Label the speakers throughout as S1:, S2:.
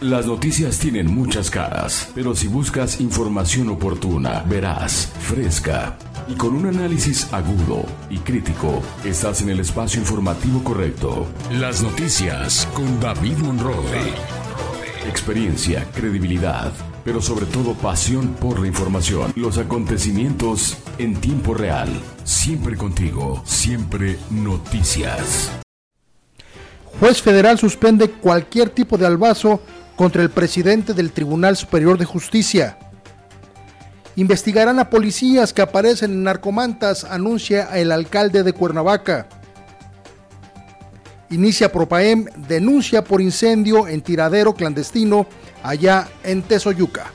S1: Las noticias tienen muchas caras, pero si buscas información oportuna, verás, fresca y con un análisis agudo y crítico, estás en el espacio informativo correcto. Las noticias con David Monroe. Experiencia, credibilidad, pero sobre todo pasión por la información. Los acontecimientos en tiempo real. Siempre contigo, siempre noticias.
S2: Juez federal suspende cualquier tipo de albazo contra el presidente del Tribunal Superior de Justicia. Investigarán a policías que aparecen en narcomantas, anuncia el alcalde de Cuernavaca. Inicia Propaem denuncia por incendio en tiradero clandestino allá en Tezoyuca.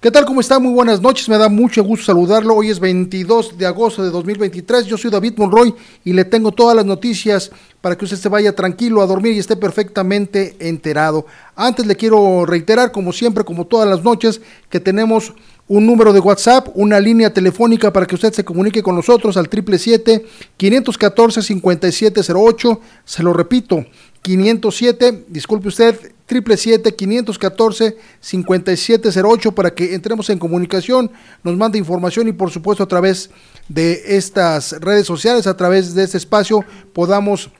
S2: ¿Qué tal? ¿Cómo está? Muy buenas noches. Me da mucho gusto saludarlo. Hoy es 22 de agosto de 2023. Yo soy David Monroy y le tengo todas las noticias para que usted se vaya tranquilo a dormir y esté perfectamente enterado. Antes le quiero reiterar, como siempre, como todas las noches, que tenemos un número de WhatsApp, una línea telefónica para que usted se comunique con nosotros al 777-514-5708. Se lo repito, 507, disculpe usted, 777-514-5708 para que entremos en comunicación, nos mande información y por supuesto a través de estas redes sociales, a través de este espacio, podamos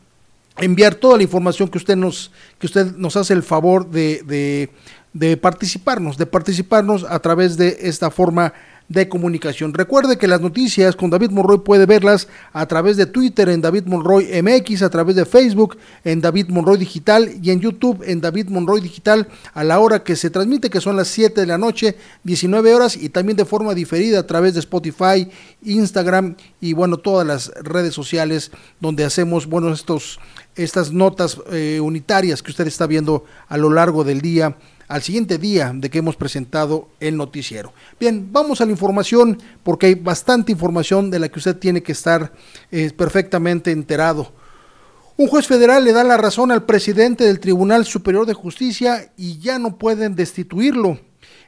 S2: enviar toda la información que usted nos, que usted nos hace el favor de, de, participarnos, de participarnos a través de esta forma de comunicación. Recuerde que las noticias con David Monroy puede verlas a través de Twitter en David Monroy MX, a través de Facebook en David Monroy Digital y en YouTube en David Monroy Digital a la hora que se transmite, que son las 7 de la noche, 19 horas y también de forma diferida a través de Spotify, Instagram y bueno, todas las redes sociales donde hacemos, bueno, estos, estas notas eh, unitarias que usted está viendo a lo largo del día al siguiente día de que hemos presentado el noticiero. Bien, vamos a la información porque hay bastante información de la que usted tiene que estar eh, perfectamente enterado. Un juez federal le da la razón al presidente del Tribunal Superior de Justicia y ya no pueden destituirlo.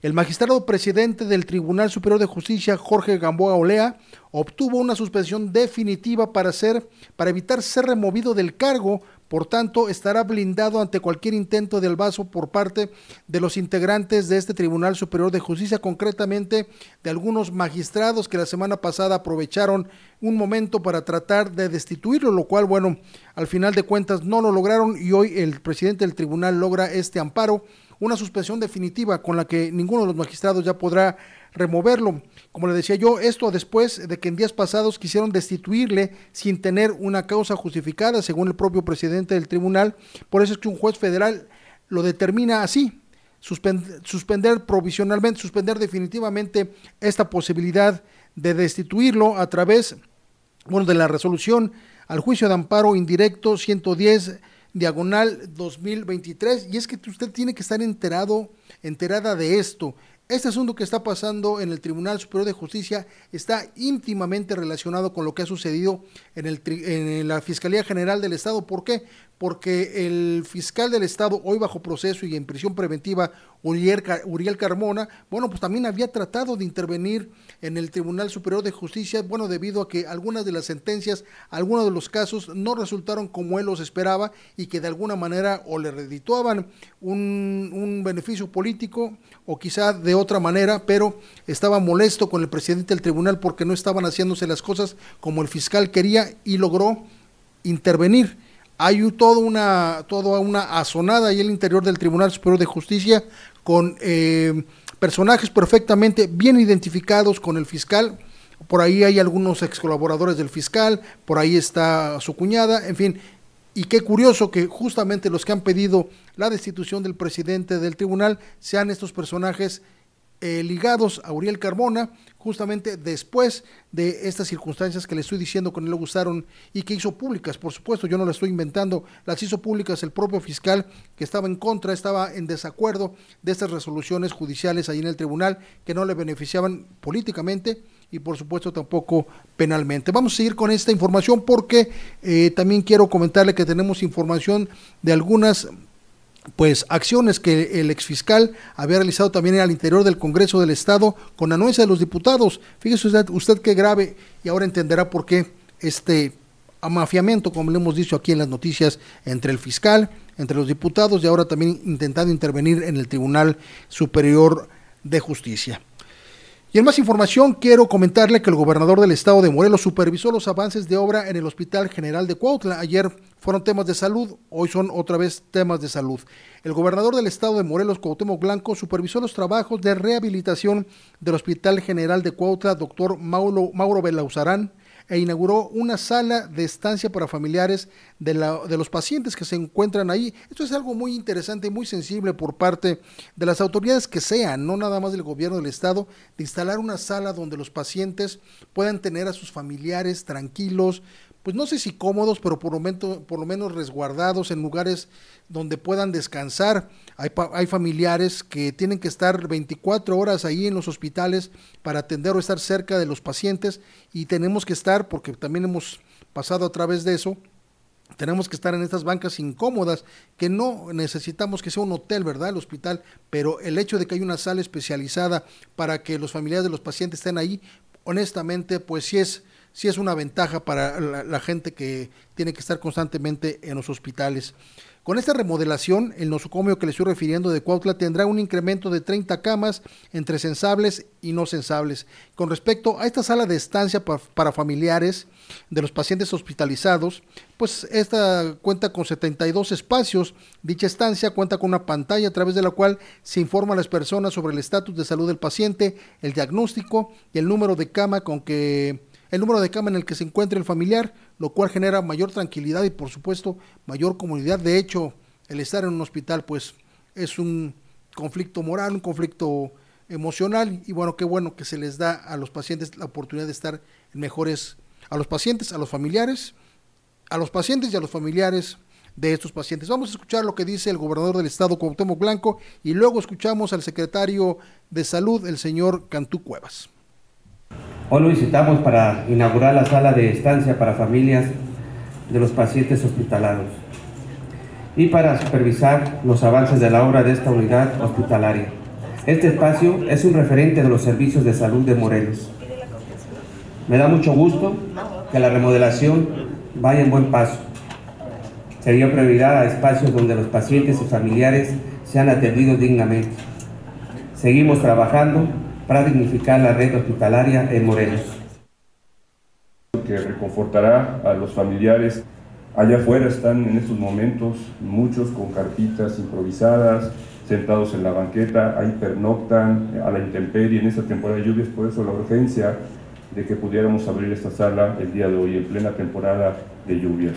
S2: El magistrado presidente del Tribunal Superior de Justicia, Jorge Gamboa Olea, obtuvo una suspensión definitiva para, ser, para evitar ser removido del cargo. Por tanto, estará blindado ante cualquier intento del vaso por parte de los integrantes de este Tribunal Superior de Justicia, concretamente de algunos magistrados que la semana pasada aprovecharon un momento para tratar de destituirlo, lo cual, bueno, al final de cuentas no lo lograron y hoy el presidente del tribunal logra este amparo, una suspensión definitiva con la que ninguno de los magistrados ya podrá removerlo. Como le decía yo, esto después de que en días pasados quisieron destituirle sin tener una causa justificada, según el propio presidente del tribunal. Por eso es que un juez federal lo determina así, suspender provisionalmente, suspender definitivamente esta posibilidad de destituirlo a través bueno, de la resolución al juicio de amparo indirecto 110 diagonal 2023 y es que usted tiene que estar enterado enterada de esto este asunto que está pasando en el Tribunal Superior de Justicia está íntimamente relacionado con lo que ha sucedido en, la Fiscalía General del Estado. ¿Por qué? Porque el fiscal del Estado, hoy bajo proceso y en prisión preventiva, Uriel, Carmona, bueno, pues también había tratado de intervenir en el Tribunal Superior de Justicia, bueno, debido a que algunas de las sentencias, algunos de los casos no resultaron como él los esperaba y que de alguna manera o le redituaban un, un beneficio político o quizá de otra manera, pero estaba molesto con el presidente del tribunal porque no estaban haciéndose las cosas como el fiscal quería y logró intervenir. Hay toda una, toda una azonada ahí en el interior del Tribunal Superior de Justicia con eh, personajes perfectamente bien identificados con el fiscal. Por ahí hay algunos ex colaboradores del fiscal, por ahí está su cuñada, en fin. Y qué curioso que justamente los que han pedido la destitución del presidente del tribunal sean estos personajes eh, ligados a Uriel Carmona, justamente después de estas circunstancias que le estoy diciendo que no le gustaron y que hizo públicas, por supuesto, yo no las estoy inventando, las hizo públicas el propio fiscal que estaba en contra, estaba en desacuerdo de estas resoluciones judiciales ahí en el tribunal que no le beneficiaban políticamente y por supuesto tampoco penalmente. Vamos a seguir con esta información porque eh, también quiero comentarle que tenemos información de algunas pues acciones que el exfiscal había realizado también al interior del Congreso del Estado con anuencia de los diputados. Fíjese usted, usted qué grave y ahora entenderá por qué este amafiamiento, como le hemos dicho aquí en las noticias, entre el fiscal, entre los diputados y ahora también intentando intervenir en el Tribunal Superior de Justicia. Y en más información, quiero comentarle que el gobernador del estado de Morelos supervisó los avances de obra en el Hospital General de Cuautla. Ayer fueron temas de salud, hoy son otra vez temas de salud. El gobernador del estado de Morelos, Cuauhtémoc Blanco, supervisó los trabajos de rehabilitación del Hospital General de Cuautla, doctor Mauro, Mauro Belauzarán, e inauguró una sala de estancia para familiares de, la, de, los pacientes que se encuentran ahí. Esto es algo muy interesante y muy sensible por parte de las autoridades que sean, no nada más del gobierno del estado, de instalar una sala donde los pacientes puedan tener a sus familiares tranquilos, pues no sé si cómodos, pero por lo, menos, por lo menos resguardados en lugares donde puedan descansar. Hay, hay, familiares que tienen que estar 24 horas ahí en los hospitales para atender o estar cerca de los pacientes y tenemos que estar, porque también hemos pasado a través de eso, tenemos que estar en estas bancas incómodas, que no necesitamos que sea un hotel, ¿verdad? El hospital, pero el hecho de que hay una sala especializada para que los familiares de los pacientes estén ahí, honestamente, pues sí es sí es una ventaja para la, gente que tiene que estar constantemente en los hospitales. Con esta remodelación, el nosocomio que le estoy refiriendo de Cuautla tendrá un incremento de 30 camas entre sensables y no sensables. Con respecto a esta sala de estancia para familiares de los pacientes hospitalizados, pues esta cuenta con 72 espacios. Dicha estancia cuenta con una pantalla a través de la cual se informa a las personas sobre el estatus de salud del paciente, el diagnóstico y el número de cama con que el número de cama en el que se encuentra el familiar, lo cual genera mayor tranquilidad y por supuesto mayor comunidad. De hecho, el estar en un hospital pues es un conflicto moral, un conflicto emocional y bueno, qué bueno que se les da a los pacientes la oportunidad de estar en mejores, a los pacientes, a los familiares, a los pacientes y a los familiares de estos pacientes. Vamos a escuchar lo que dice el gobernador del estado, Cuauhtémoc Blanco, y luego escuchamos al secretario de Salud, el señor Cantú Cuevas.
S3: Hoy lo visitamos para inaugurar la sala de estancia para familias de los pacientes hospitalados y para supervisar los avances de la obra de esta unidad hospitalaria. Este espacio es un referente de los servicios de salud de Morelos. Me da mucho gusto que la remodelación vaya en buen paso. Se dio prioridad a espacios donde los pacientes y familiares sean atendidos dignamente. Seguimos trabajando para dignificar la red hospitalaria en Morelos.
S4: Que reconfortará a los familiares. Allá afuera están en estos momentos muchos con carpitas improvisadas, sentados en la banqueta, ahí pernoctan a la intemperie en esta temporada de lluvias, por eso la urgencia de que pudiéramos abrir esta sala el día de hoy, en plena temporada de lluvias.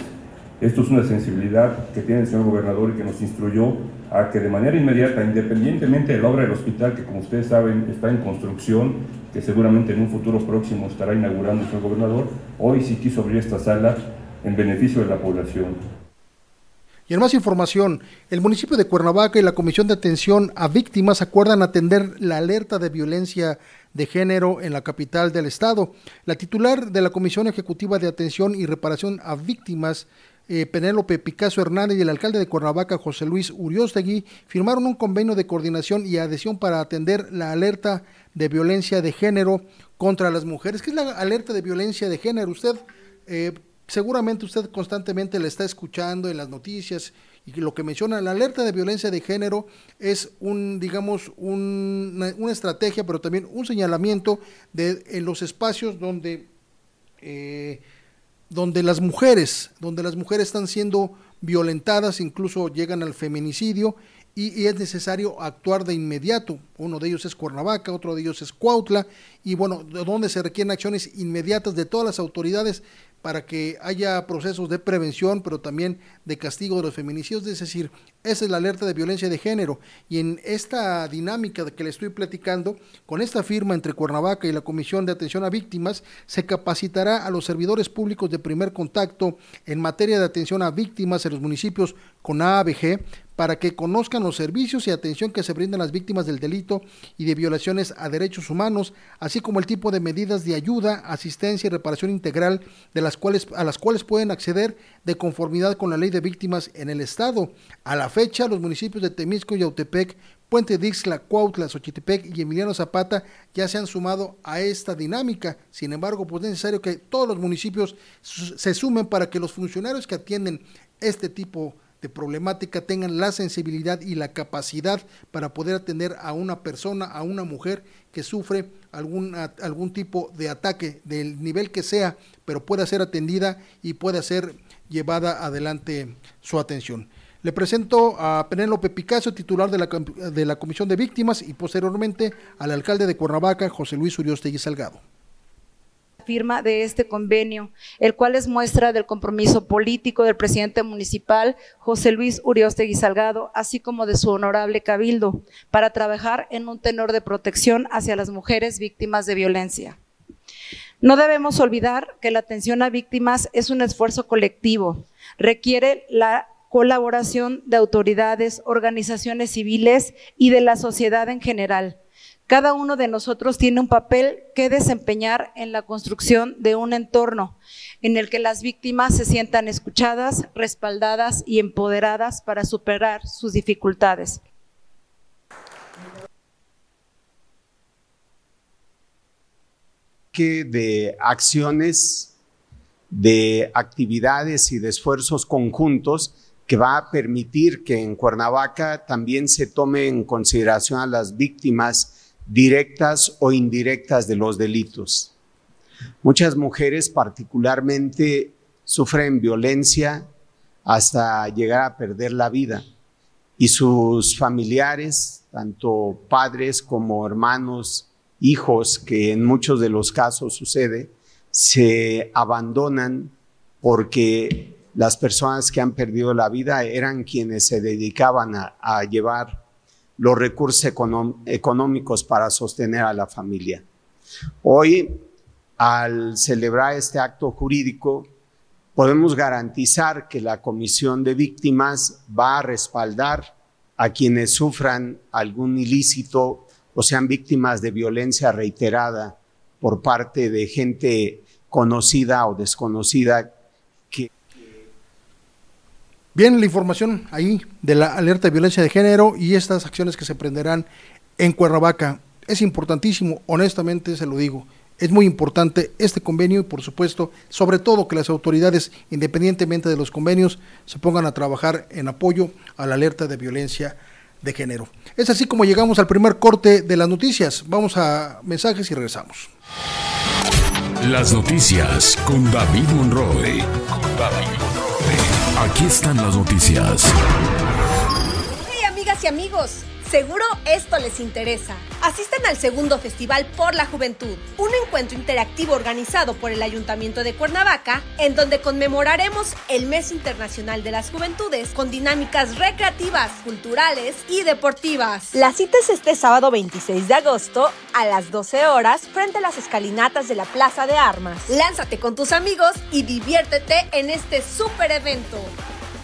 S4: Esto es una sensibilidad que tiene el señor gobernador y que nos instruyó a que de manera inmediata, independientemente de la obra del hospital, que como ustedes saben está en construcción, que seguramente en un futuro próximo estará inaugurando el gobernador, hoy sí quiso abrir esta sala en beneficio de la población.
S2: Y en más información, el municipio de Cuernavaca y la Comisión de Atención a Víctimas acuerdan atender la alerta de violencia de género en la capital del estado. La titular de la Comisión Ejecutiva de Atención y Reparación a Víctimas, eh, Penélope Picasso Hernández y el alcalde de Cuernavaca, José Luis Uriostegui, firmaron un convenio de coordinación y adhesión para atender la alerta de violencia de género contra las mujeres. ¿Qué es la alerta de violencia de género? Usted, eh, seguramente usted constantemente la está escuchando en las noticias y lo que menciona la alerta de violencia de género es un, digamos, una, estrategia, pero también un señalamiento de en los espacios donde eh, donde las mujeres, donde las mujeres están siendo violentadas, incluso llegan al feminicidio y, es necesario actuar de inmediato. Uno de ellos es Cuernavaca, otro de ellos es Cuautla y bueno, donde se requieren acciones inmediatas de todas las autoridades para que haya procesos de prevención, pero también de castigo de los feminicidios, es decir, esa es la alerta de violencia de género. Y en esta dinámica que le estoy platicando, con esta firma entre Cuernavaca y la Comisión de Atención a Víctimas, se capacitará a los servidores públicos de primer contacto en materia de atención a víctimas en los municipios con AABG para que conozcan los servicios y atención que se brindan a las víctimas del delito y de violaciones a derechos humanos, así como el tipo de medidas de ayuda, asistencia y reparación integral de las cuales, a las cuales pueden acceder de conformidad con la ley de víctimas en el Estado. A la fecha, los municipios de Temisco y Autepec Puente Dixla, Cuautla, Xochitepec y Emiliano Zapata ya se han sumado a esta dinámica. Sin embargo, pues es necesario que todos los municipios se sumen para que los funcionarios que atienden este tipo de problemática tengan la sensibilidad y la capacidad para poder atender a una persona, a una mujer que sufre algún, algún tipo de ataque del nivel que sea, pero pueda ser atendida y pueda ser llevada adelante su atención. Le presento a Penélope Picasso, titular de la, de la Comisión de Víctimas, y posteriormente al alcalde de Cuernavaca, José Luis Uriostegui Salgado
S5: firma de este convenio, el cual es muestra del compromiso político del presidente municipal, José Luis Uriostegui Salgado, así como de su honorable cabildo, para trabajar en un tenor de protección hacia las mujeres víctimas de violencia. No debemos olvidar que la atención a víctimas es un esfuerzo colectivo, requiere la colaboración de autoridades, organizaciones civiles y de la sociedad en general. Cada uno de nosotros tiene un papel que desempeñar en la construcción de un entorno en el que las víctimas se sientan escuchadas, respaldadas y empoderadas para superar sus dificultades.
S6: De acciones, de actividades y de esfuerzos conjuntos que va a permitir que en Cuernavaca también se tome en consideración a las víctimas directas o indirectas de los delitos. Muchas mujeres particularmente sufren violencia hasta llegar a perder la vida y sus familiares, tanto padres como hermanos, hijos, que en muchos de los casos sucede, se abandonan porque las personas que han perdido la vida eran quienes se dedicaban a, llevar los recursos económicos para sostener a la familia. Hoy, al celebrar este acto jurídico, podemos garantizar que la Comisión de Víctimas va a respaldar a quienes sufran algún ilícito o sean víctimas de violencia reiterada por parte de gente conocida o desconocida
S2: Bien, la información ahí de la alerta de violencia de género y estas acciones que se prenderán en Cuernavaca. Es importantísimo, honestamente se lo digo. Es muy importante este convenio y por supuesto, sobre todo que las autoridades, independientemente de los convenios, se pongan a trabajar en apoyo a la alerta de violencia de género. Es así como llegamos al primer corte de las noticias. Vamos a mensajes y regresamos.
S1: Las noticias con David Monroe. Con David Aquí están las noticias.
S7: Hey amigas y amigos. Seguro esto les interesa. Asisten al segundo Festival por la Juventud, un encuentro interactivo organizado por el Ayuntamiento de Cuernavaca, en donde conmemoraremos el Mes Internacional de las Juventudes con dinámicas recreativas, culturales y deportivas. La cita es este sábado 26 de agosto a las 12 horas frente a las escalinatas de la Plaza de Armas. Lánzate con tus amigos y diviértete en este super evento.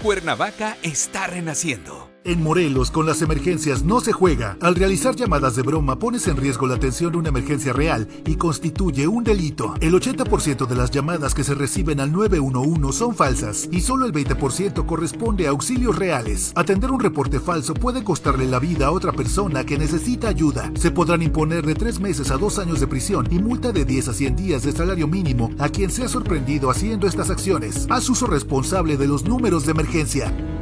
S8: Cuernavaca está renaciendo.
S9: En Morelos, con las emergencias no se juega. Al realizar llamadas de broma, pones en riesgo la atención de una emergencia real y constituye un delito. El 80% de las llamadas que se reciben al 911 son falsas y solo el 20% corresponde a auxilios reales. Atender un reporte falso puede costarle la vida a otra persona que necesita ayuda. Se podrán imponer de 3 meses a 2 años de prisión y multa de 10 a 100 días de salario mínimo a quien sea sorprendido haciendo estas acciones. Haz uso responsable de los números de emergencia.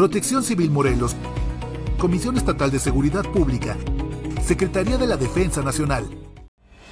S9: Protección Civil Morelos, Comisión Estatal de Seguridad Pública, Secretaría de la Defensa Nacional.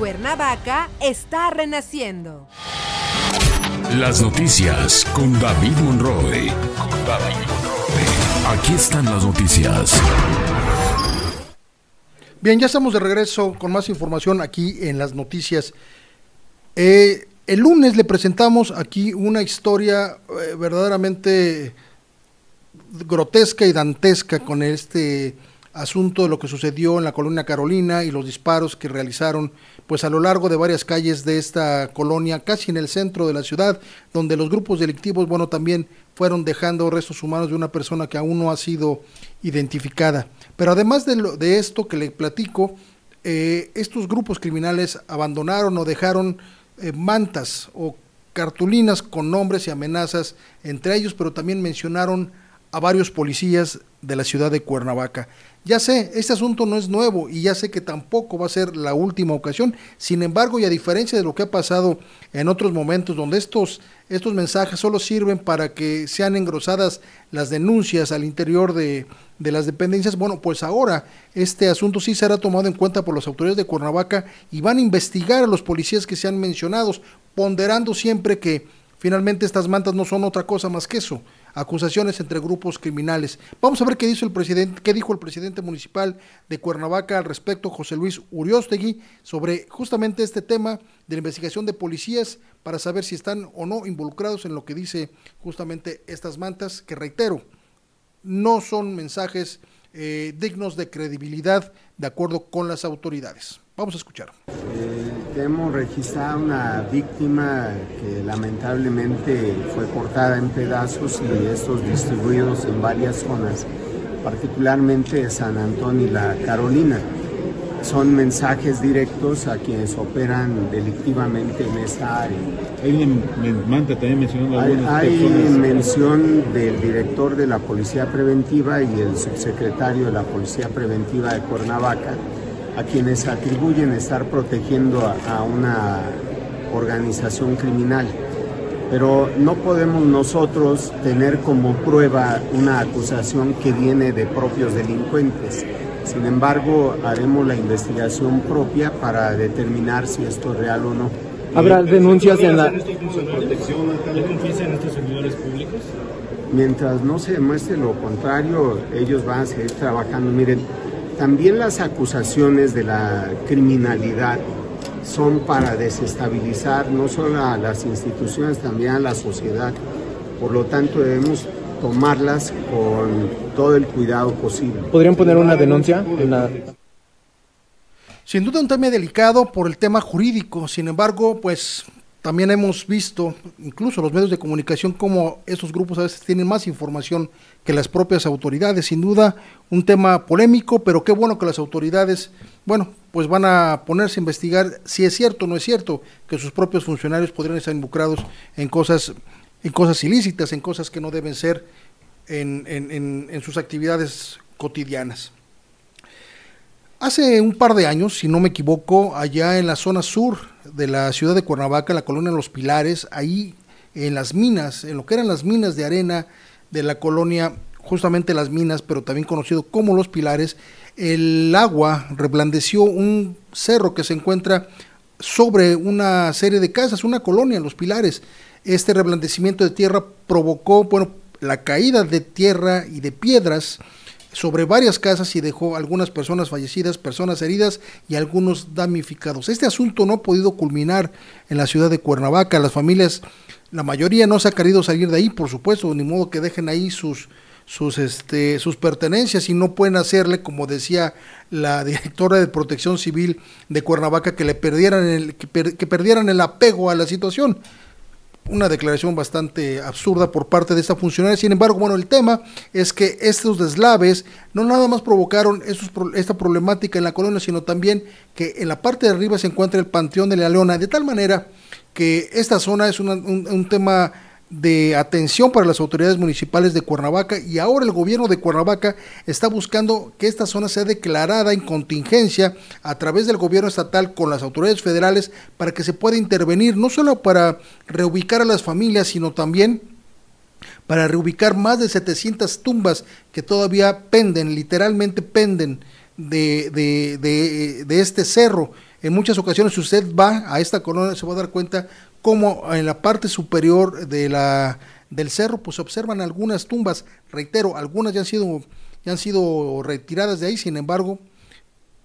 S10: Cuernavaca está renaciendo.
S1: Las noticias con David Monroe. Con David Monroe. Aquí están las noticias.
S2: Bien, ya estamos de regreso con más información aquí en las noticias. Eh, el lunes le presentamos aquí una historia eh, verdaderamente grotesca y dantesca con este asunto de lo que sucedió en la colonia Carolina y los disparos que realizaron pues a lo largo de varias calles de esta colonia, casi en el centro de la ciudad, donde los grupos delictivos, bueno, también fueron dejando restos humanos de una persona que aún no ha sido identificada. Pero además de, lo, de esto que le platico, eh, estos grupos criminales abandonaron o dejaron eh, mantas o cartulinas con nombres y amenazas entre ellos, pero también mencionaron a varios policías de la ciudad de Cuernavaca. Ya sé, este asunto no es nuevo y ya sé que tampoco va a ser la última ocasión. Sin embargo, y a diferencia de lo que ha pasado en otros momentos donde estos, estos mensajes solo sirven para que sean engrosadas las denuncias al interior de, de las dependencias, bueno, pues ahora este asunto sí será tomado en cuenta por las autoridades de Cuernavaca y van a investigar a los policías que sean mencionados, ponderando siempre que finalmente estas mantas no son otra cosa más que eso, acusaciones entre grupos criminales. Vamos a ver qué dijo el presidente, qué dijo el presidente municipal de Cuernavaca al respecto, José Luis Uriostegui, sobre justamente este tema de la investigación de policías para saber si están o no involucrados en lo que dice justamente estas mantas, que reitero, no son mensajes eh, dignos de credibilidad de acuerdo con las autoridades. Vamos a escuchar.
S6: Eh, hemos registrado una víctima que lamentablemente fue cortada en pedazos y estos distribuidos en varias zonas, particularmente San Antonio y la Carolina. Son mensajes directos a quienes operan delictivamente en esta área.
S11: Hay manta también mencionando
S6: Hay, hay mención del director de la Policía Preventiva y el subsecretario de la Policía Preventiva de Cuernavaca a quienes atribuyen estar protegiendo a, una organización criminal. Pero no podemos nosotros tener como prueba una acusación que viene de propios delincuentes. Sin embargo, haremos la investigación propia para determinar si esto es real o no.
S12: ¿Habrá denuncias en la...
S11: protección? confianza en estos servidores públicos?
S6: Mientras no se demuestre lo contrario, ellos van a seguir trabajando. Miren, también las acusaciones de la criminalidad son para desestabilizar no solo a las instituciones, también a la sociedad. Por lo tanto, debemos tomarlas con todo el cuidado posible.
S12: ¿Podrían poner una denuncia en la...
S2: Sin duda un tema delicado por el tema jurídico, sin embargo, pues también hemos visto, incluso los medios de comunicación, cómo estos grupos a veces tienen más información que las propias autoridades. Sin duda, un tema polémico, pero qué bueno que las autoridades, bueno, pues van a ponerse a investigar si es cierto o no es cierto que sus propios funcionarios podrían estar involucrados en cosas, en cosas ilícitas, en cosas que no deben ser en, en, en sus actividades cotidianas. Hace un par de años, si no me equivoco, allá en la zona sur de la ciudad de Cuernavaca, en la colonia Los Pilares, ahí en las minas, en lo que eran las minas de arena de la colonia, justamente las minas, pero también conocido como Los Pilares, el agua reblandeció un cerro que se encuentra sobre una serie de casas, una colonia, Los Pilares. Este reblandecimiento de tierra provocó, bueno, la caída de tierra y de piedras, sobre varias casas y dejó algunas personas fallecidas, personas heridas y algunos damnificados. Este asunto no ha podido culminar en la ciudad de Cuernavaca. Las familias, la mayoría no se ha querido salir de ahí, por supuesto, ni modo que dejen ahí sus sus este sus pertenencias y no pueden hacerle como decía la directora de Protección Civil de Cuernavaca que le perdieran el que perdieran el apego a la situación una declaración bastante absurda por parte de esta funcionaria. Sin embargo, bueno, el tema es que estos deslaves no nada más provocaron esta problemática en la colonia, sino también que en la parte de arriba se encuentra el Panteón de la Leona, de tal manera que esta zona es un, un tema de atención para las autoridades municipales de Cuernavaca y ahora el gobierno de Cuernavaca está buscando que esta zona sea declarada en contingencia a través del gobierno estatal con las autoridades federales para que se pueda intervenir no solo para reubicar a las familias sino también para reubicar más de 700 tumbas que todavía penden, literalmente penden de, de, de, este cerro. En muchas ocasiones, si usted va a esta colonia, se va a dar cuenta como en la parte superior de la, del cerro pues se observan algunas tumbas, reitero, algunas ya han sido ya han sido retiradas de ahí, sin embargo,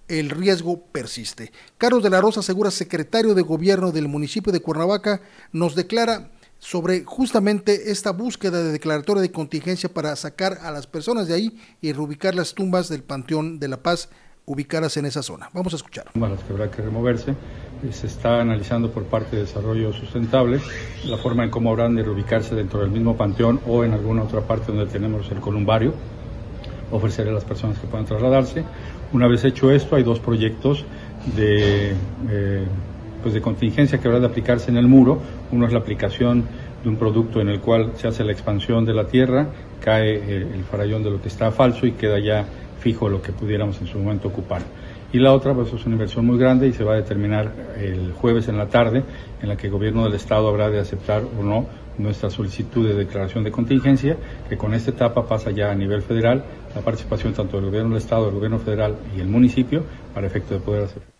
S2: el riesgo persiste. Carlos de la Rosa Segura, secretario de Gobierno del municipio de Cuernavaca, nos declara sobre justamente esta búsqueda de declaratoria de contingencia para sacar a las personas de ahí y reubicar las tumbas del Panteón de la Paz ubicadas en esa zona. Vamos a escuchar.
S13: Las que habrá que removerse. Eh, Se está analizando por parte de Desarrollo Sustentable la forma en cómo habrán de reubicarse dentro del mismo panteón o en alguna otra parte donde tenemos el columbario, ofrecer a las personas que puedan trasladarse. Una vez hecho esto, hay dos proyectos de, eh, pues de contingencia que habrá de aplicarse en el muro. Uno es la aplicación de un producto en el cual se hace la expansión de la tierra, cae eh, el farallón de lo que está falso y queda ya fijo lo que pudiéramos en su momento ocupar. Y la otra, pues es una inversión muy grande y se va a determinar el jueves en la tarde, en la que el gobierno del Estado habrá de aceptar o no nuestra solicitud de declaración de contingencia, que con esta etapa pasa ya a nivel federal la participación tanto del gobierno del Estado, del gobierno federal y el municipio para efecto de poder hacer.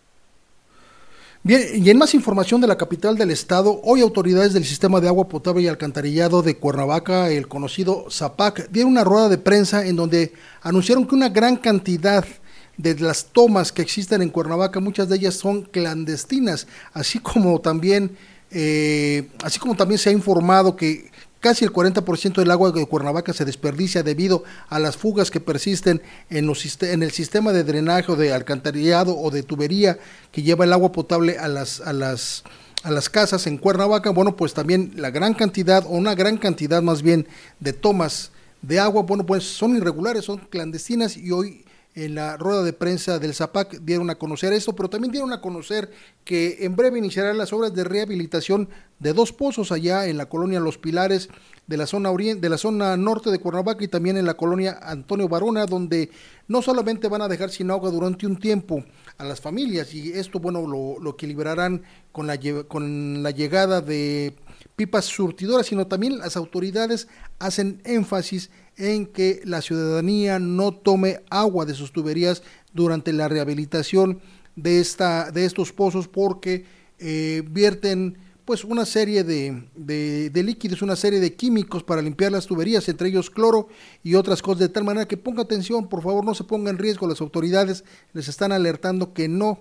S2: Bien, y en más información de la capital del estado, hoy autoridades del sistema de agua potable y alcantarillado de Cuernavaca, el conocido ZAPAC, dieron una rueda de prensa en donde anunciaron que una gran cantidad de las tomas que existen en Cuernavaca, muchas de ellas son clandestinas, así como también, eh, así como también se ha informado que casi el 40% del agua de Cuernavaca se desperdicia debido a las fugas que persisten en, los, en el sistema de drenaje o de alcantarillado o de tubería que lleva el agua potable a las, a las, a las casas en Cuernavaca. Bueno, pues también la gran cantidad o una gran cantidad más bien de tomas de agua, bueno, pues son irregulares, son clandestinas y hoy en la rueda de prensa del ZAPAC dieron a conocer esto, pero también dieron a conocer que en breve iniciarán las obras de rehabilitación de dos pozos allá en la colonia Los Pilares de la zona de la zona norte de Cuernavaca y también en la colonia Antonio Barona, donde no solamente van a dejar sin agua durante un tiempo a las familias y esto bueno lo, lo equilibrarán con la con la llegada de pipas surtidoras, sino también las autoridades hacen énfasis que la ciudadanía no tome agua de sus tuberías durante la rehabilitación de, esta, de estos pozos porque eh, vierten pues una serie de, de, de, líquidos, una serie de químicos para limpiar las tuberías, entre ellos cloro y otras cosas, de tal manera que ponga atención, por favor no se ponga en riesgo, las autoridades les están alertando que no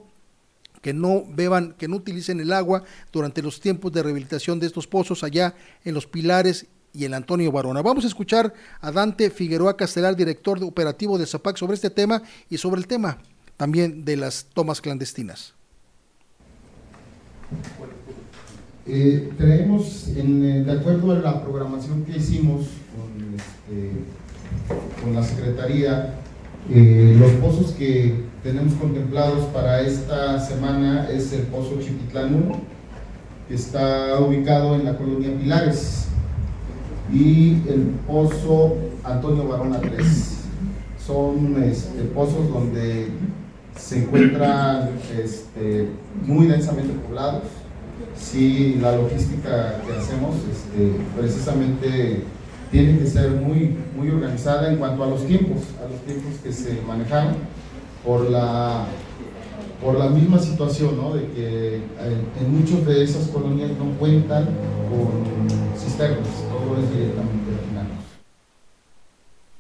S2: que no beban, que no utilicen el agua durante los tiempos de rehabilitación de estos pozos allá en los pilares y el Antonio Barona. Vamos a escuchar a Dante Figueroa Castelar, director de operativo de ZAPAC, sobre este tema y sobre el tema también de las tomas clandestinas.
S14: Eh, eh, de acuerdo a la programación que hicimos con, este, la Secretaría, eh, los pozos que tenemos contemplados para esta semana es el pozo Chiquitlán 1, que está ubicado en la colonia Pilares, y el pozo Antonio Barona 3. Son este, pozos donde se encuentran este, muy densamente poblados. Sí, la logística que hacemos este, precisamente tiene que ser muy, muy organizada en cuanto a los tiempos, a los tiempos que se manejaron por la, por la misma situación, ¿no? de que en, en muchas de esas colonias no cuentan con cisternas, es directamente.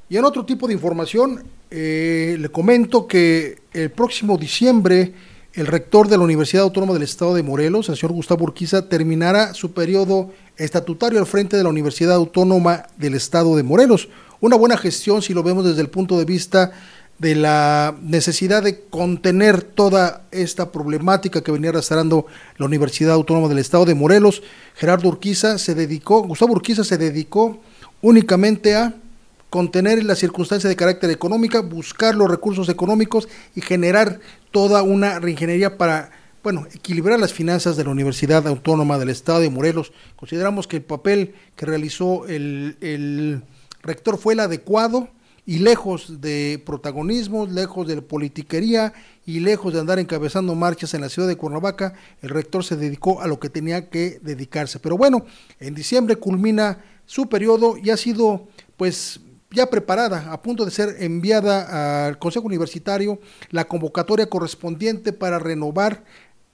S2: Y en otro tipo de información, eh, le comento que el próximo diciembre el rector de la Universidad Autónoma del Estado de Morelos, el señor Gustavo Urquiza, terminará su periodo estatutario al frente de la Universidad Autónoma del Estado de Morelos. Una buena gestión si lo vemos desde el punto de vista de la necesidad de contener toda esta problemática que venía arrastrando la Universidad Autónoma del Estado de Morelos. Gerardo Urquiza se dedicó, Gustavo Urquiza se dedicó únicamente a contener las circunstancias de carácter económica, buscar los recursos económicos y generar toda una reingeniería para, bueno, equilibrar las finanzas de la Universidad Autónoma del Estado de Morelos. Consideramos que el papel que realizó el, el rector fue el adecuado y lejos de protagonismo, lejos de politiquería y lejos de andar encabezando marchas en la ciudad de Cuernavaca, el rector se dedicó a lo que tenía que dedicarse. Pero bueno, en diciembre culmina su periodo y ha sido pues ya preparada, a punto de ser enviada al Consejo Universitario la convocatoria correspondiente para renovar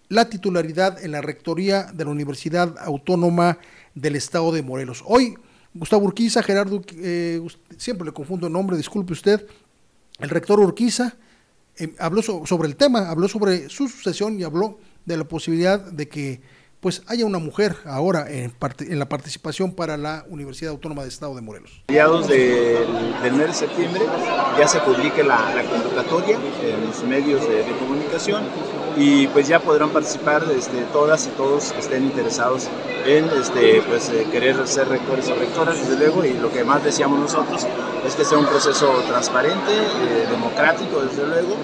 S2: la titularidad en la rectoría de la Universidad Autónoma del Estado de Morelos. Hoy, Gustavo Urquiza, Gerardo, eh, siempre le confundo el nombre, disculpe usted, el rector Urquiza eh, habló so, sobre el tema, habló sobre su sucesión y habló de la posibilidad de que pues haya una mujer ahora en, en la participación para la Universidad Autónoma de Estado de Morelos.
S15: mediados del, mes de septiembre ya se publique la, convocatoria en los medios de comunicación y pues ya podrán participar este, todas y todos que estén interesados en este, pues, eh, querer ser rectores o rectoras, desde luego, y lo que más deseamos nosotros es que sea un proceso transparente, eh, democrático, desde luego,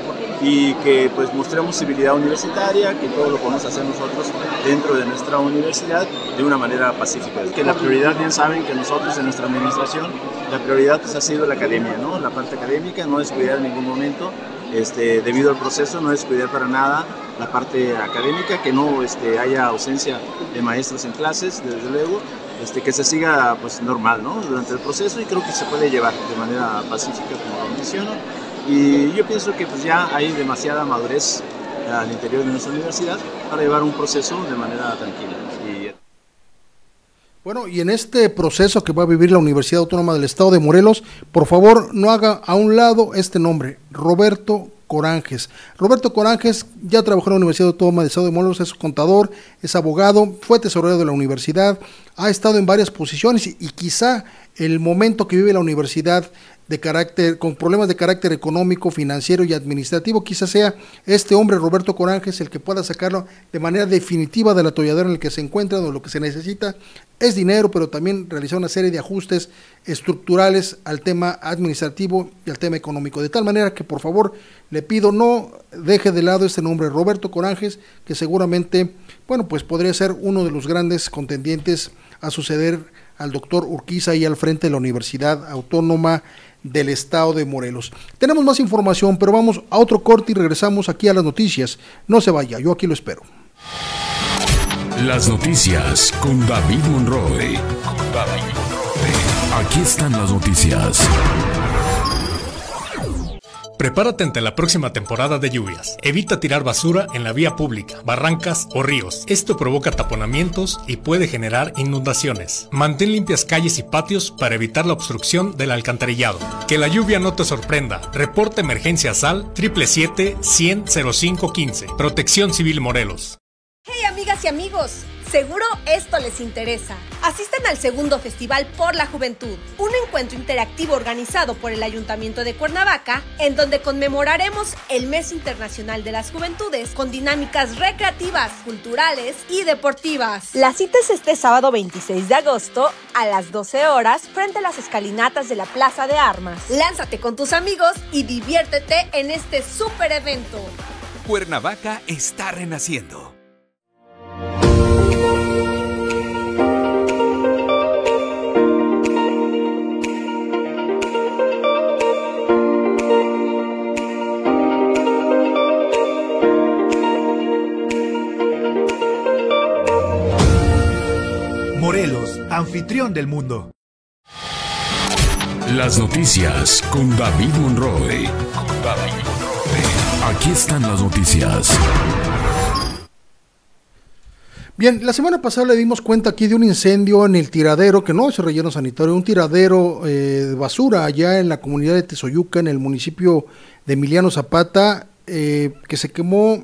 S15: y que pues mostremos civilidad universitaria, que todo lo podemos hacer nosotros dentro de nuestra universidad de una manera pacífica. Que la prioridad, bien saben que nosotros en nuestra administración, la prioridad pues, ha sido la academia, ¿no? la parte académica, no descuidar en ningún momento este, debido al proceso, no descuidar para nada la parte académica, que no este, haya ausencia de maestros en clases, desde luego, este, que se siga pues, normal ¿no? durante el proceso y creo que se puede llevar de manera pacífica, como lo menciono. Y yo pienso que pues, ya hay demasiada madurez al interior de nuestra universidad para llevar un proceso de manera tranquila.
S2: Bueno, y en este proceso que va a vivir la Universidad Autónoma del Estado de Morelos, por favor no haga a un lado este nombre, Roberto Coranges. Roberto Coranges ya trabajó en la Universidad Autónoma del Estado de Morelos, es contador, es abogado, fue tesorero de la universidad, ha estado en varias posiciones y, y quizá el momento que vive la universidad de carácter, con problemas de carácter económico, financiero y administrativo, quizás sea este hombre, Roberto Coranges, el que pueda sacarlo de manera definitiva del atolladero en el que se encuentra, donde lo que se necesita es dinero, pero también realizar una serie de ajustes estructurales al tema administrativo y al tema económico. De tal manera que, por favor, le pido no deje de lado este nombre, Roberto Coranges, que seguramente, bueno, pues podría ser uno de los grandes contendientes a suceder al doctor Urquiza y al frente de la Universidad Autónoma del Estado de Morelos. Tenemos más información, pero vamos a otro corte y regresamos aquí a las noticias. No se vaya, yo aquí lo espero.
S1: Las noticias con David Monroe. Aquí están las noticias.
S16: Prepárate ante la próxima temporada de lluvias. Evita tirar basura en la vía pública, barrancas o ríos. Esto provoca taponamientos y puede generar inundaciones. Mantén limpias calles y patios para evitar la obstrucción del alcantarillado. Que la lluvia no te sorprenda. Reporte emergencia SAL 777-100-0515. Protección Civil Morelos.
S7: Amigas y amigos, seguro esto les interesa. Asisten al segundo Festival por la Juventud, un encuentro interactivo organizado por el Ayuntamiento de Cuernavaca, en donde conmemoraremos el Mes Internacional de las Juventudes con dinámicas recreativas, culturales y deportivas. La cita es este sábado 26 de agosto a las 12 horas frente a las escalinatas de la Plaza de Armas. Lánzate con tus amigos y diviértete en este super evento.
S8: Cuernavaca está renaciendo.
S9: Anfitrión del mundo.
S1: Las noticias con David Monroe. Aquí están las noticias.
S2: Bien, la semana pasada le dimos cuenta aquí de un incendio en el tiradero, que no es el relleno sanitario, un tiradero eh, de basura allá en la comunidad de Tezoyuca, en el municipio de Emiliano Zapata, eh, que se quemó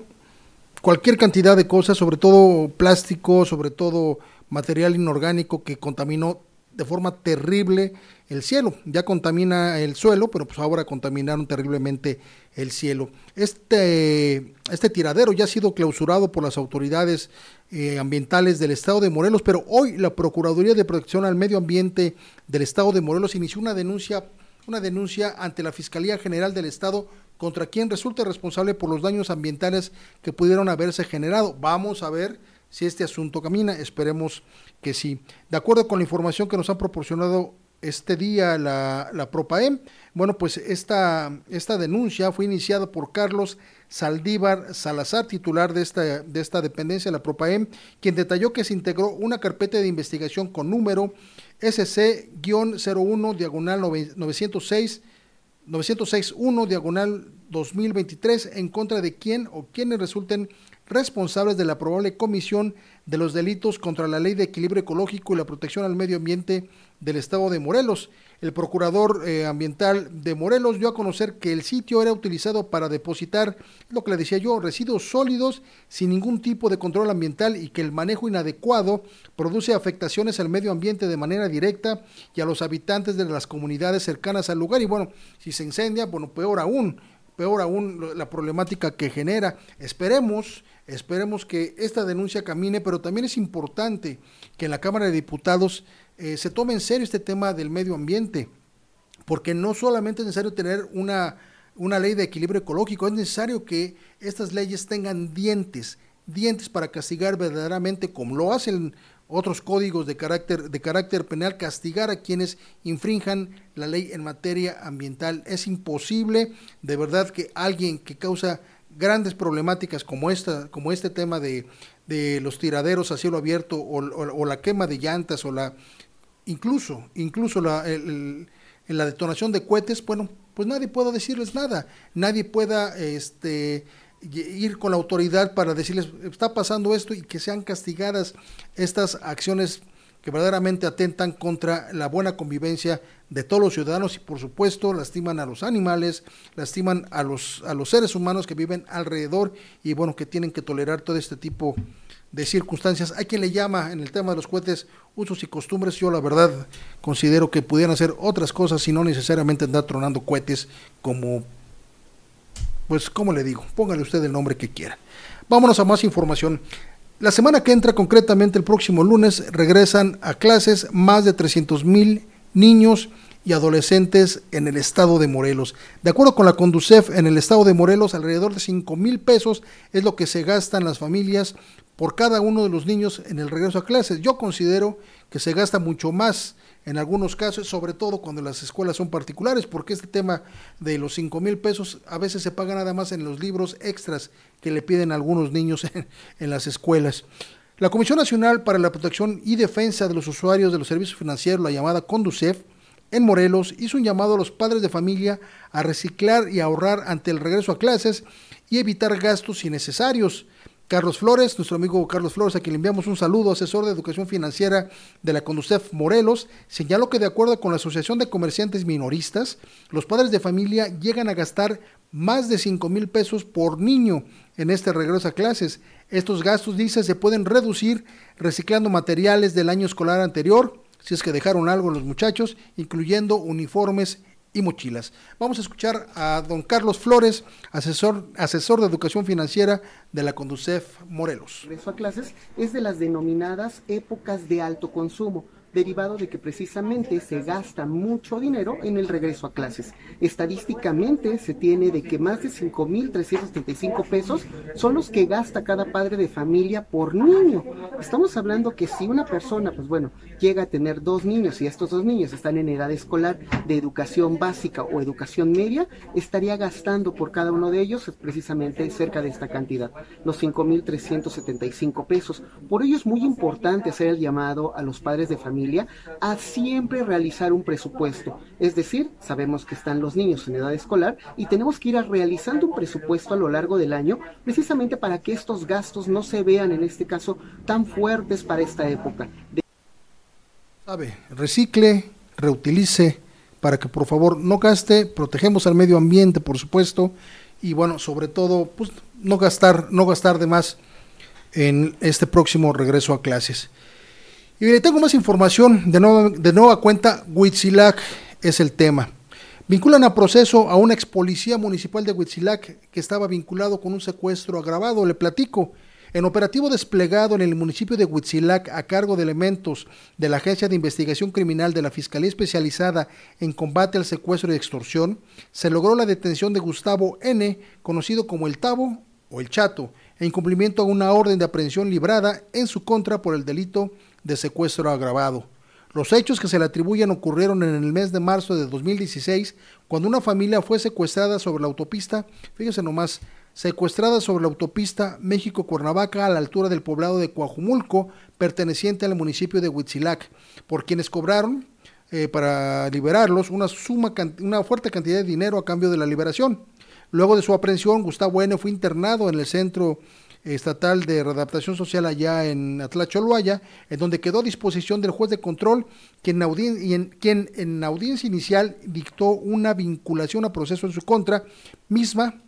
S2: cualquier cantidad de cosas, sobre todo plástico, sobre todo material inorgánico que contaminó de forma terrible el cielo. Ya contamina el suelo, pero pues ahora contaminaron terriblemente el cielo. Este, este tiradero ya ha sido clausurado por las autoridades eh, ambientales del estado de Morelos, pero hoy la Procuraduría de Protección al Medio Ambiente del estado de Morelos inició una denuncia, una denuncia ante la Fiscalía General del Estado contra quien resulte responsable por los daños ambientales que pudieron haberse generado. Vamos a ver si este asunto camina, esperemos que sí. De acuerdo con la información que nos han proporcionado este día la, la Propaem, bueno, pues esta, esta denuncia fue iniciada por Carlos Saldívar Salazar, titular de esta, de esta dependencia, la Propaem, quien detalló que se integró una carpeta de investigación con número SC-01 diagonal 906 906-1 diagonal 2023 en contra de quien o quienes resulten responsables de la probable comisión de los delitos contra la ley de equilibrio ecológico y la protección al medio ambiente del estado de Morelos. El procurador eh, ambiental de Morelos dio a conocer que el sitio era utilizado para depositar, lo que le decía yo, residuos sólidos sin ningún tipo de control ambiental y que el manejo inadecuado produce afectaciones al medio ambiente de manera directa y a los habitantes de las comunidades cercanas al lugar. Y bueno, si se incendia, bueno, peor aún, peor aún la problemática que genera. Esperemos, esperemos que esta denuncia camine, pero también es importante que en la Cámara de Diputados eh, se tome en serio este tema del medio ambiente, porque no solamente es necesario tener una, una ley de equilibrio ecológico, es necesario que estas leyes tengan dientes, dientes para castigar verdaderamente como lo hacen otros códigos de carácter, de carácter penal, castigar a quienes infrinjan la ley en materia ambiental. Es imposible, de verdad, que alguien que causa grandes problemáticas como esta, como este tema de, de los tiraderos a cielo abierto o, o, la quema de llantas o la incluso, incluso la, el, la detonación de cohetes, bueno, pues nadie pueda decirles nada, nadie pueda este, ir con la autoridad para decirles, está pasando esto y que sean castigadas estas acciones que verdaderamente atentan contra la buena convivencia de todos los ciudadanos y por supuesto lastiman a los animales, lastiman a los, a los seres humanos que viven alrededor y bueno, que tienen que tolerar todo este tipo de circunstancias. Hay quien le llama en el tema de los cohetes usos y costumbres. Yo la verdad considero que pudieran hacer otras cosas y no necesariamente andar tronando cohetes como, pues, como le digo, póngale usted el nombre que quiera. Vámonos a más información. La semana que entra, concretamente el próximo lunes, regresan a clases más de 300 mil niños y adolescentes en el estado de Morelos. De acuerdo con la Conducef, en el estado de Morelos, alrededor de 5 mil pesos es lo que se gastan las familias por cada uno de los niños en el regreso a clases. Yo considero que se gasta mucho más en algunos casos, sobre todo cuando las escuelas son particulares, porque este tema de los 5 mil pesos a veces se paga nada más en los libros extras que le piden algunos niños en, en las escuelas. La Comisión Nacional para la Protección y Defensa de los Usuarios de los Servicios Financieros, la llamada CONDUCEF, en Morelos, hizo un llamado a los padres de familia a reciclar y ahorrar ante el regreso a clases y evitar gastos innecesarios. Carlos Flores, nuestro amigo Carlos Flores, a quien le enviamos un saludo, asesor de educación financiera de la Conducef Morelos, señaló que de acuerdo con la Asociación de Comerciantes Minoristas, los padres de familia llegan a gastar más de 5 mil pesos por niño en este regreso a clases. Estos gastos, dice, se pueden reducir reciclando materiales del año escolar anterior, si es que dejaron algo los muchachos, incluyendo uniformes y mochilas. Vamos a escuchar a don Carlos Flores, asesor, asesor de educación financiera de la Conducef Morelos.
S17: Regreso a clases es de las denominadas épocas de alto consumo derivado de que precisamente se gasta mucho dinero en el regreso a clases. Estadísticamente se tiene de que más de 5.335 pesos son los que gasta cada padre de familia por niño. Estamos hablando que si una persona, pues bueno, llega a tener dos niños y estos dos niños están en edad escolar de educación básica o educación media, estaría gastando por cada uno de ellos precisamente cerca de esta cantidad, los 5.375 pesos. Por ello es muy importante hacer el llamado a los padres de familia a siempre realizar un presupuesto. Es decir, sabemos que están los niños en edad escolar y tenemos que ir realizando un presupuesto a lo largo del año precisamente para que estos gastos no se vean en este caso tan fuertes para esta época.
S2: Sabe, recicle, reutilice para que por favor no gaste, protegemos al medio ambiente, por supuesto, y bueno, sobre todo, pues no gastar, no gastar de más en este próximo regreso a clases. Y tengo más información, de nueva, de nueva cuenta, Huitzilac es el tema. Vinculan a proceso a una ex policía municipal de Huitzilac que estaba vinculado con un secuestro agravado, le platico. En operativo desplegado en el municipio de Huitzilac a cargo de elementos de la Agencia de Investigación Criminal de la Fiscalía Especializada en Combate al Secuestro y Extorsión, se logró la detención de Gustavo N., conocido como el Tabo o el Chato, en cumplimiento a una orden de aprehensión librada en su contra por el delito de secuestro agravado. Los hechos que se le atribuyen ocurrieron en el mes de marzo de 2016, cuando una familia fue secuestrada sobre la autopista, fíjese nomás, secuestrada sobre la autopista México-Cuernavaca a la altura del poblado de Coajumulco, perteneciente al municipio de Huitzilac, por quienes cobraron eh, para liberarlos una, suma, una fuerte cantidad de dinero a cambio de la liberación. Luego de su aprehensión, Gustavo N. fue internado en el Centro Estatal de Readaptación Social allá en Atlacholoaya, en donde quedó a disposición del juez de control, quien, en, quien en audiencia inicial dictó una vinculación a proceso en su contra, misma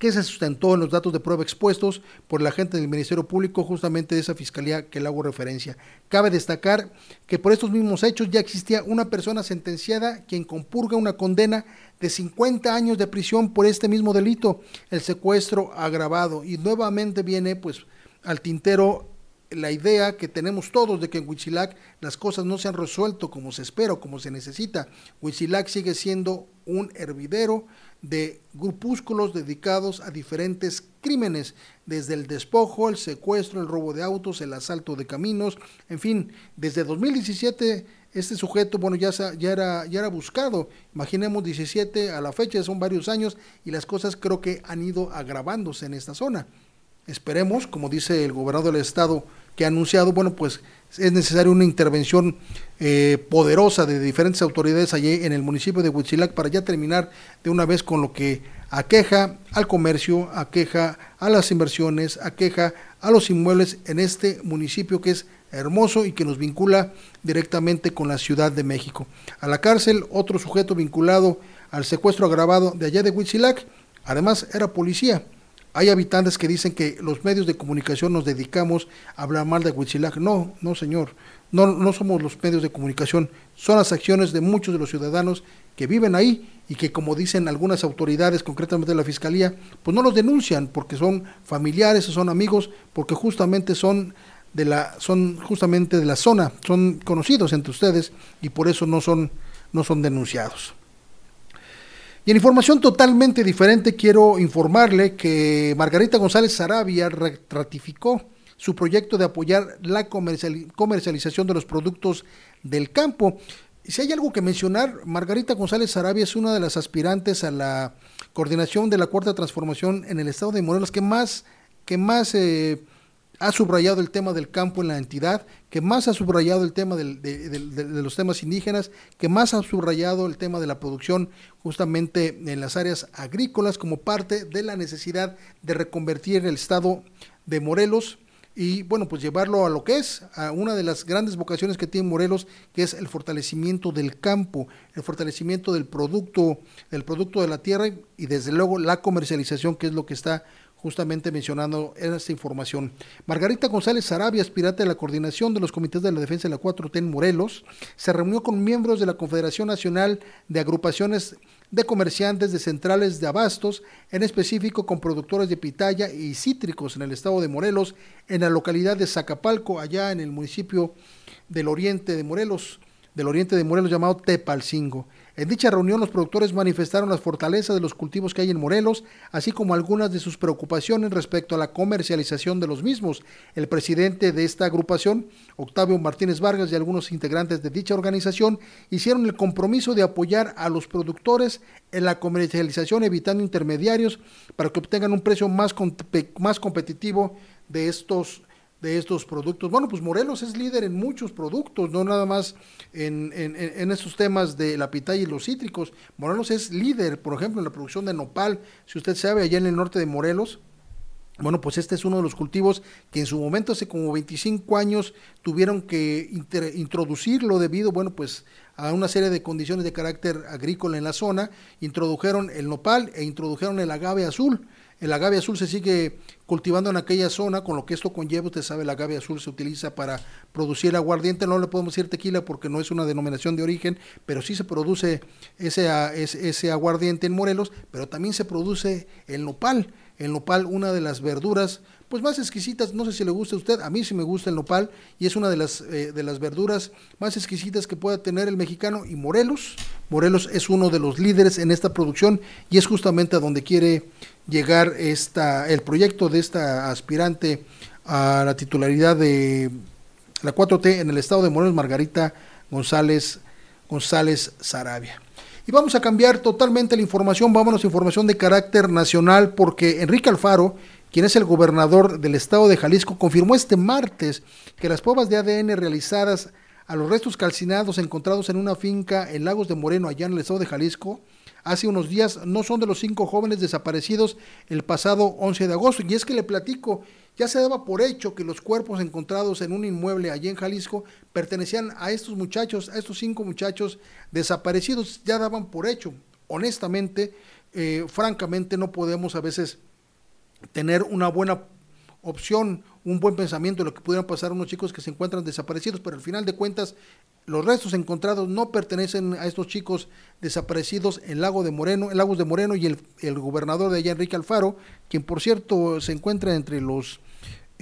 S2: que se sustentó en los datos de prueba expuestos por el agente del Ministerio Público justamente de esa fiscalía que le hago referencia. Cabe destacar que por estos mismos hechos ya existía una persona sentenciada quien compurga una condena de 50 años de prisión por este mismo delito, el secuestro agravado. Y nuevamente viene pues al tintero la idea que tenemos todos de que en Huitzilac las cosas no se han resuelto como se espera o como se necesita. Huitzilac sigue siendo un hervidero de grupúsculos dedicados a diferentes crímenes, desde el despojo, el secuestro, el robo de autos, el asalto de caminos, en fin, desde 2017 este sujeto, bueno, ya, ya, era, ya era buscado, imaginemos 17 a la fecha, son varios años y las cosas creo que han ido agravándose en esta zona. Esperemos, como dice el gobernador del estado que ha anunciado, bueno, pues es necesaria una intervención eh, poderosa de diferentes autoridades allí en el municipio de Huitzilac para ya terminar de una vez con lo que aqueja al comercio, aqueja a las inversiones, aqueja a los inmuebles en este municipio que es hermoso y que nos vincula directamente con la Ciudad de México. A la cárcel, otro sujeto vinculado al secuestro agravado de allá de Huitzilac, además era policía. Hay habitantes que dicen que los medios de comunicación nos dedicamos a hablar mal de Huitzilac. No, no, señor. No, no somos los medios de comunicación. Son las acciones de muchos de los ciudadanos que viven ahí y que, como dicen algunas autoridades, concretamente la Fiscalía, pues no los denuncian porque son familiares o son amigos, porque justamente son de la, son justamente de la zona, son conocidos entre ustedes y por eso no son, no son denunciados. En información totalmente diferente quiero informarle que Margarita González Sarabia ratificó su proyecto de apoyar la comercialización de los productos del campo. Si hay algo que mencionar, Margarita González Sarabia es una de las aspirantes a la coordinación de la cuarta transformación en el estado de Morelos que más, que más eh, ha subrayado el tema del campo en la entidad, que más ha subrayado el tema de, los temas indígenas, que más ha subrayado el tema de la producción justamente en las áreas agrícolas como parte de la necesidad de reconvertir el estado de Morelos y bueno, pues llevarlo a lo que es, a una de las grandes vocaciones que tiene Morelos, que es el fortalecimiento del campo, el fortalecimiento del producto, del producto de la tierra y desde luego la comercialización, que es lo que está justamente mencionando en esta información. Margarita González Sarabia, aspirante de la coordinación de los comités de la defensa de la 4T en Morelos, se reunió con miembros de la Confederación Nacional de Agrupaciones de Comerciantes de Centrales de Abastos, en específico con productores de pitaya y cítricos en el estado de Morelos, en la localidad de Zacapalco, allá en el municipio del oriente de Morelos, del oriente de Morelos llamado Tepalcingo. En dicha reunión los productores manifestaron las fortalezas de los cultivos que hay en Morelos, así como algunas de sus preocupaciones respecto a la comercialización de los mismos. El presidente de esta agrupación, Octavio Martínez Vargas y algunos integrantes de dicha organización hicieron el compromiso de apoyar a los productores en la comercialización evitando intermediarios para que obtengan un precio más, más competitivo de estos de estos productos. Bueno, pues Morelos es líder en muchos productos, no nada más en, en, estos temas de la pitaya y los cítricos. Morelos es líder, por ejemplo, en la producción de nopal. Si usted sabe, allá en el norte de Morelos, bueno, pues este es uno de los cultivos que en su momento, hace como 25 años, tuvieron que introducirlo debido, bueno, pues a una serie de condiciones de carácter agrícola en la zona. Introdujeron el nopal e introdujeron el agave azul. El agave azul se sigue cultivando en aquella zona, con lo que esto conlleva, usted sabe, el agave azul se utiliza para producir aguardiente, no le podemos decir tequila porque no es una denominación de origen, pero sí se produce ese, ese aguardiente en Morelos, pero también se produce el nopal. El nopal, una de las verduras pues más exquisitas, no sé si le gusta a usted, a mí sí me gusta el nopal y es una de las, eh, de las verduras más exquisitas que pueda tener el mexicano y Morelos, Morelos es uno de los líderes en esta producción y es justamente a donde quiere llegar esta, el proyecto de esta aspirante a la titularidad de la 4T en el estado de Morelos, Margarita González, González Sarabia. Y vamos a cambiar totalmente la información, vámonos a información de carácter nacional, porque Enrique Alfaro, quien es el gobernador del estado de Jalisco, confirmó este martes que las pruebas de ADN realizadas a los restos calcinados encontrados en una finca en Lagos de Moreno, allá en el estado de Jalisco, hace unos días no son de los cinco jóvenes desaparecidos el pasado 11 de agosto. Y es que le platico, ya se daba por hecho que los cuerpos encontrados en un inmueble allí en Jalisco pertenecían a estos muchachos, a estos cinco muchachos desaparecidos, ya daban por hecho. Honestamente, eh, francamente, no podemos a veces tener una buena opción, un buen pensamiento de lo que pudieran pasar unos chicos que se encuentran desaparecidos, pero al final de cuentas los restos encontrados no pertenecen a estos chicos desaparecidos en Lago de Moreno, en Lagos de Moreno y el, el gobernador de allá, Enrique Alfaro, quien por cierto se encuentra entre los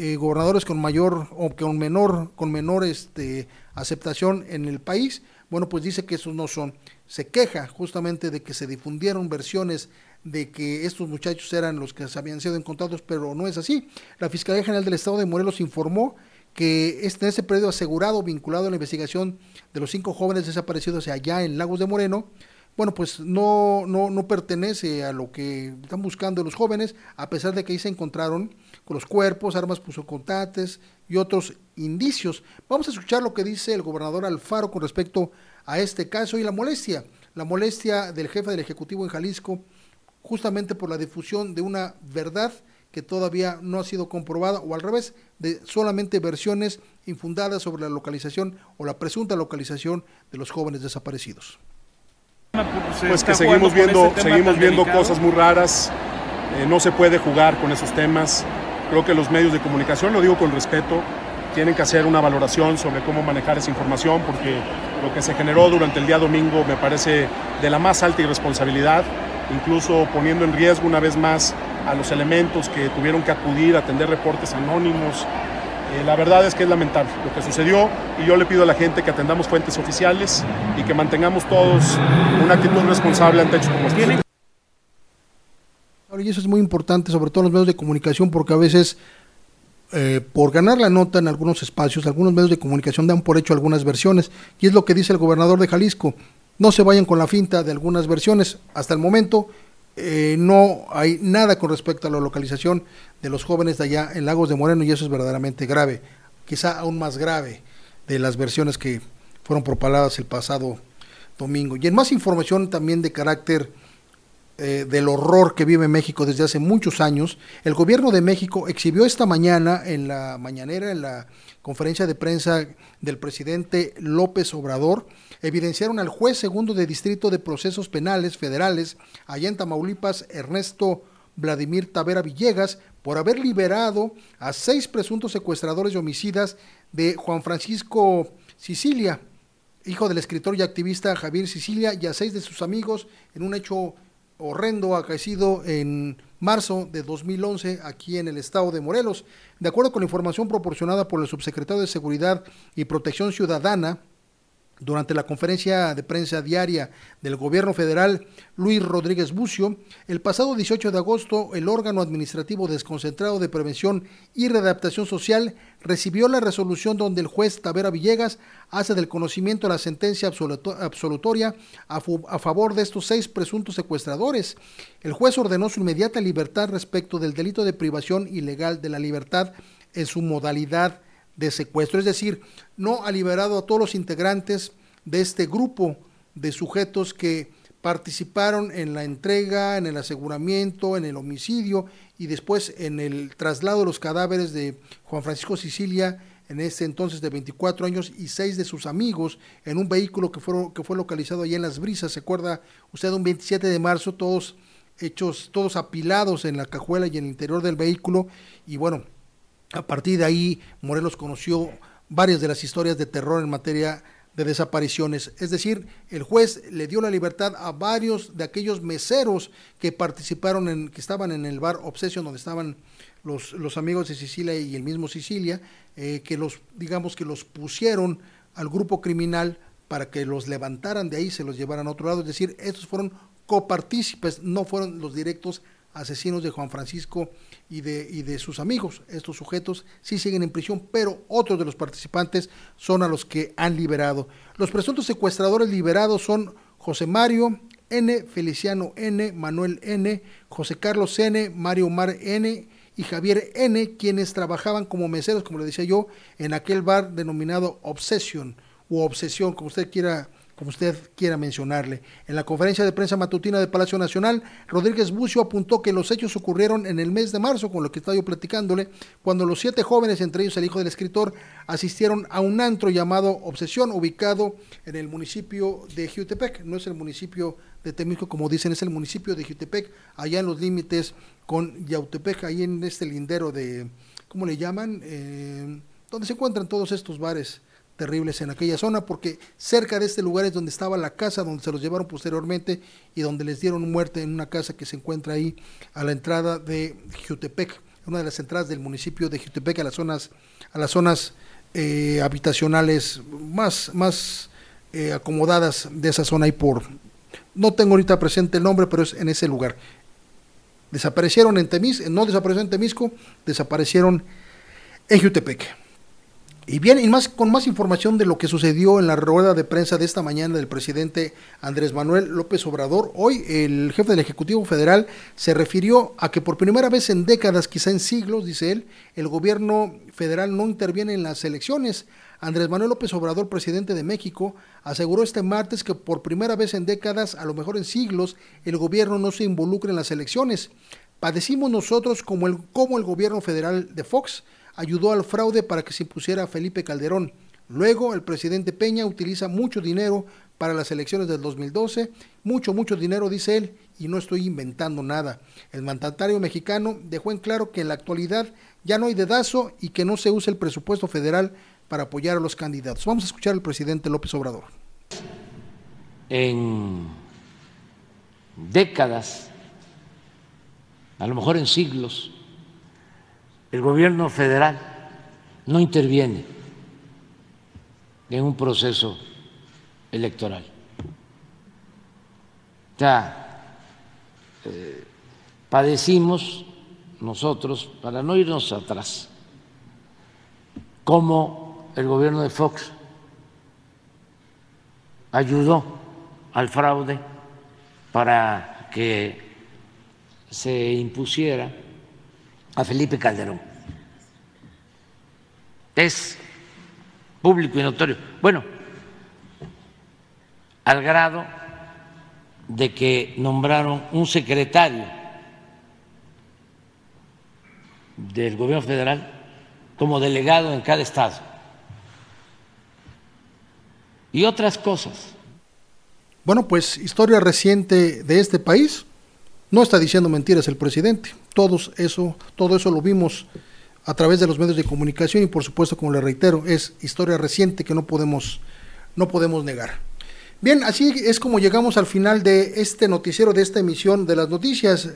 S2: eh, gobernadores con mayor o con menor, con menor este, aceptación en el país, bueno, pues dice que esos no son. Se queja justamente de que se difundieron versiones de que estos muchachos eran los que habían sido encontrados, pero no es así. La Fiscalía General del Estado de Morelos informó que este, en ese periodo asegurado vinculado a la investigación de los cinco jóvenes desaparecidos allá en Lagos de Moreno, bueno, pues no, no, no pertenece a lo que están buscando los jóvenes, a pesar de que ahí se encontraron con los cuerpos, armas pusocontates y otros indicios. Vamos a escuchar lo que dice el gobernador Alfaro con respecto a este caso y la molestia, la molestia del jefe del Ejecutivo en Jalisco, justamente por la difusión de una verdad que todavía no ha sido comprobada o al revés, de solamente versiones infundadas sobre la localización o la presunta localización de los jóvenes desaparecidos.
S18: Pues que seguimos viendo, seguimos viendo cosas muy raras, eh, no se puede jugar con esos temas. Creo que los medios de comunicación, lo digo con respeto, tienen que hacer una valoración sobre cómo manejar esa información porque lo que se generó durante el día domingo me parece de la más alta irresponsabilidad, incluso poniendo en riesgo una vez más a los elementos que tuvieron que acudir a atender reportes anónimos. Eh, la verdad es que es lamentable lo que sucedió y yo le pido a la gente que atendamos fuentes oficiales y que mantengamos todos una actitud responsable ante hechos como estos.
S2: Y eso es muy importante, sobre todo en los medios de comunicación, porque a veces eh, por ganar la nota en algunos espacios, algunos medios de comunicación dan por hecho algunas versiones, y es lo que dice el gobernador de Jalisco. No se vayan con la finta de algunas versiones. Hasta el momento eh, no hay nada con respecto a la localización de los jóvenes de allá en Lagos de Moreno y eso es verdaderamente grave, quizá aún más grave de las versiones que fueron propaladas el pasado domingo. Y en más información también de carácter eh, del horror que vive México desde hace muchos años, el gobierno de México exhibió esta mañana en la mañanera, en la conferencia de prensa del presidente López Obrador, evidenciaron al juez segundo de Distrito de Procesos Penales Federales, allá en Tamaulipas, Ernesto Vladimir Tavera Villegas, por haber liberado a seis presuntos secuestradores y homicidas de Juan Francisco Sicilia, hijo del escritor y activista Javier Sicilia, y a seis de sus amigos en un hecho horrendo acaecido en marzo de 2011 aquí en el estado de Morelos. De acuerdo con la información proporcionada por el subsecretario de Seguridad y Protección Ciudadana, durante la conferencia de prensa diaria del gobierno federal, Luis Rodríguez Bucio, el pasado 18 de agosto, el órgano administrativo desconcentrado de prevención y readaptación social recibió la resolución donde el juez Tavera Villegas hace del conocimiento la sentencia absolutoria a, a favor de estos seis presuntos secuestradores. El juez ordenó su inmediata libertad respecto del delito de privación ilegal de la libertad en su modalidad de secuestro, es decir, no ha liberado a todos los integrantes de este grupo de sujetos que participaron en la entrega, en el aseguramiento, en el homicidio y después en el traslado de los cadáveres de Juan Francisco Sicilia, en ese entonces de 24 años, y seis de sus amigos en un vehículo que fue, que fue localizado allá en Las Brisas. ¿Se acuerda usted un 27 de marzo, todos hechos, todos apilados en la cajuela y en el interior del vehículo? Y bueno, a partir de ahí, Morelos conoció varias de las historias de terror en materia de desapariciones. Es decir, el juez le dio la libertad a varios de aquellos meseros que participaron en, que estaban en el bar Obsession, donde estaban los, los amigos de Sicilia y el mismo Sicilia, eh, que los, digamos que los pusieron al grupo criminal para que los levantaran de ahí, se los llevaran a otro lado. Es decir, estos fueron copartícipes, no fueron los directos asesinos de Juan Francisco y de, y de sus amigos. Estos sujetos sí siguen en prisión, pero otros de los participantes son a los que han liberado. Los presuntos secuestradores liberados son José Mario N, Feliciano N, Manuel N, José Carlos N, Mario Mar N. y Javier N, quienes trabajaban como meseros, como le decía yo, en aquel bar denominado Obsession, u obsesión, como usted quiera como usted quiera mencionarle. En la conferencia de prensa matutina del Palacio Nacional, Rodríguez Bucio apuntó que los hechos ocurrieron en el mes de marzo, con lo que estaba yo platicándole, cuando los siete jóvenes, entre ellos el hijo del escritor, asistieron a un antro llamado Obsesión, ubicado en el municipio de Jutepec. No es el municipio de Temisco, como dicen, es el municipio de Jutepec, allá en los límites con Yautepec, ahí en este lindero de, ¿cómo le llaman? Eh, donde se encuentran todos estos bares terribles en aquella zona, porque cerca de este lugar es donde estaba la casa donde se los llevaron posteriormente y donde les dieron muerte en una casa que se encuentra ahí a la entrada de Jutepec, una de las entradas del municipio de Jutepec a las zonas, a las zonas eh, habitacionales más, más eh, acomodadas de esa zona y por no tengo ahorita presente el nombre, pero es en ese lugar. Desaparecieron en Temis, no desaparecieron en Temisco, desaparecieron en Jutepec. Y bien, y más, con más información de lo que sucedió en la rueda de prensa de esta mañana del presidente Andrés Manuel López Obrador, hoy el jefe del Ejecutivo Federal se refirió a que por primera vez en décadas, quizá en siglos, dice él, el gobierno federal no interviene en las elecciones. Andrés Manuel López Obrador, presidente de México, aseguró este martes que por primera vez en décadas, a lo mejor en siglos, el gobierno no se involucra en las elecciones. Padecimos nosotros como el, como el gobierno federal de Fox ayudó al fraude para que se impusiera Felipe Calderón. Luego, el presidente Peña utiliza mucho dinero para las elecciones del 2012, mucho, mucho dinero, dice él, y no estoy inventando nada. El mandatario mexicano dejó en claro que en la actualidad ya no hay dedazo y que no se usa el presupuesto federal para apoyar a los candidatos. Vamos a escuchar al presidente López Obrador.
S19: En décadas, a lo mejor en siglos, el gobierno federal no interviene en un proceso electoral. Ya eh, padecimos nosotros, para no irnos atrás, como el gobierno de Fox ayudó al fraude para que se impusiera a Felipe Calderón. Es público y notorio. Bueno, al grado de que nombraron un secretario del gobierno federal como delegado en cada estado. Y otras cosas.
S2: Bueno, pues historia reciente de este país. No está diciendo mentiras el presidente todos eso, todo eso lo vimos a través de los medios de comunicación y por supuesto, como le reitero, es historia reciente que no podemos, no podemos negar. Bien, así es como llegamos al final de este noticiero, de esta emisión de las noticias.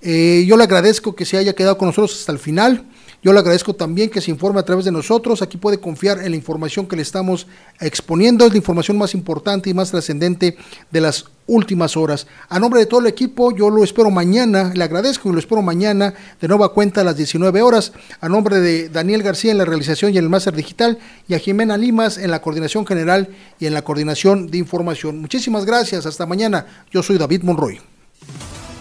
S2: Eh, yo le agradezco que se haya quedado con nosotros hasta el final. Yo le agradezco también que se informe a través de nosotros. Aquí puede confiar en la información que le estamos exponiendo. Es la información más importante y más trascendente de las últimas horas. A nombre de todo el equipo, yo lo espero mañana. Le agradezco y lo espero mañana de nueva cuenta a las 19 horas. A nombre de Daniel García en la realización y en el máster digital y a Jimena Limas en la coordinación general y en la coordinación de información. Muchísimas gracias. Hasta mañana. Yo soy David Monroy.